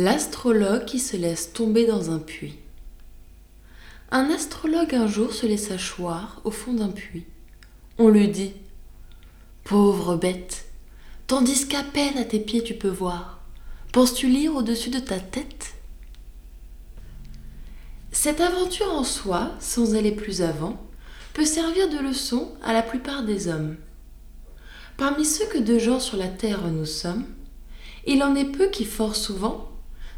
L'astrologue qui se laisse tomber dans un puits. Un astrologue un jour se laissa choir au fond d'un puits. On lui dit Pauvre bête, tandis qu'à peine à tes pieds tu peux voir, penses-tu lire au-dessus de ta tête? Cette aventure en soi, sans aller plus avant, peut servir de leçon à la plupart des hommes. Parmi ceux que de gens sur la terre nous sommes, il en est peu qui fort souvent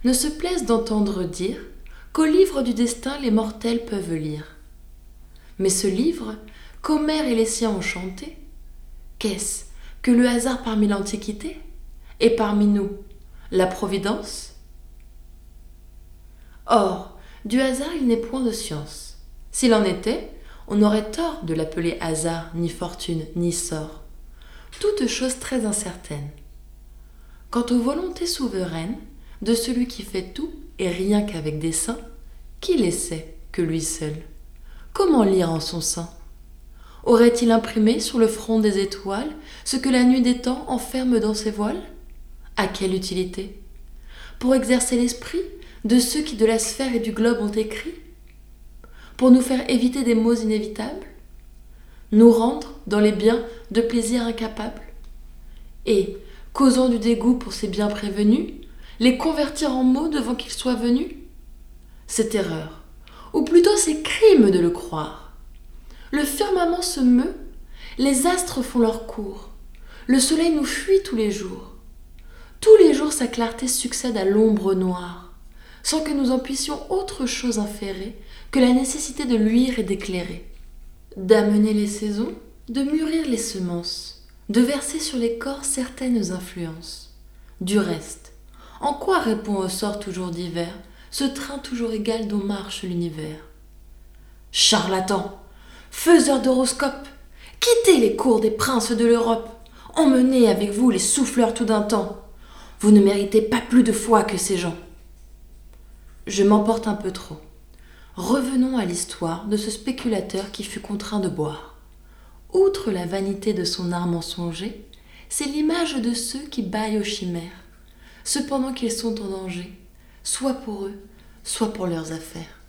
ne se plaisent d'entendre dire qu'au livre du destin les mortels peuvent lire. Mais ce livre, qu'Homère et les siens ont chanté, qu'est-ce que le hasard parmi l'Antiquité et parmi nous, la Providence? Or, du hasard il n'est point de science. S'il en était, on aurait tort de l'appeler hasard, ni fortune, ni sort. Toute chose très incertaine. Quant aux volontés souveraines, de celui qui fait tout et rien qu'avec des seins, qui les sait que lui seul? Comment lire en son sein? Aurait-il imprimé sur le front des étoiles ce que la nuit des temps enferme dans ses voiles? À quelle utilité? Pour exercer l'esprit de ceux qui de la sphère et du globe ont écrit? Pour nous faire éviter des maux inévitables? Nous rendre dans les biens de plaisirs incapables? Et, causant du dégoût pour ces biens prévenus, les convertir en mots devant qu'ils soient venus? C'est erreur, ou plutôt c'est crime de le croire. Le firmament se meut, les astres font leur cours, le soleil nous fuit tous les jours. Tous les jours sa clarté succède à l'ombre noire, sans que nous en puissions autre chose inférer que la nécessité de luire et d'éclairer, d'amener les saisons, de mûrir les semences, de verser sur les corps certaines influences. Du reste, en quoi répond au sort toujours divers ce train toujours égal dont marche l'univers? Charlatan, faiseur d'horoscopes, quittez les cours des princes de l'Europe, emmenez avec vous les souffleurs tout d'un temps. Vous ne méritez pas plus de foi que ces gens. Je m'emporte un peu trop. Revenons à l'histoire de ce spéculateur qui fut contraint de boire. Outre la vanité de son art mensonger, c'est l'image de ceux qui baillent aux chimères cependant qu'ils sont en danger, soit pour eux, soit pour leurs affaires.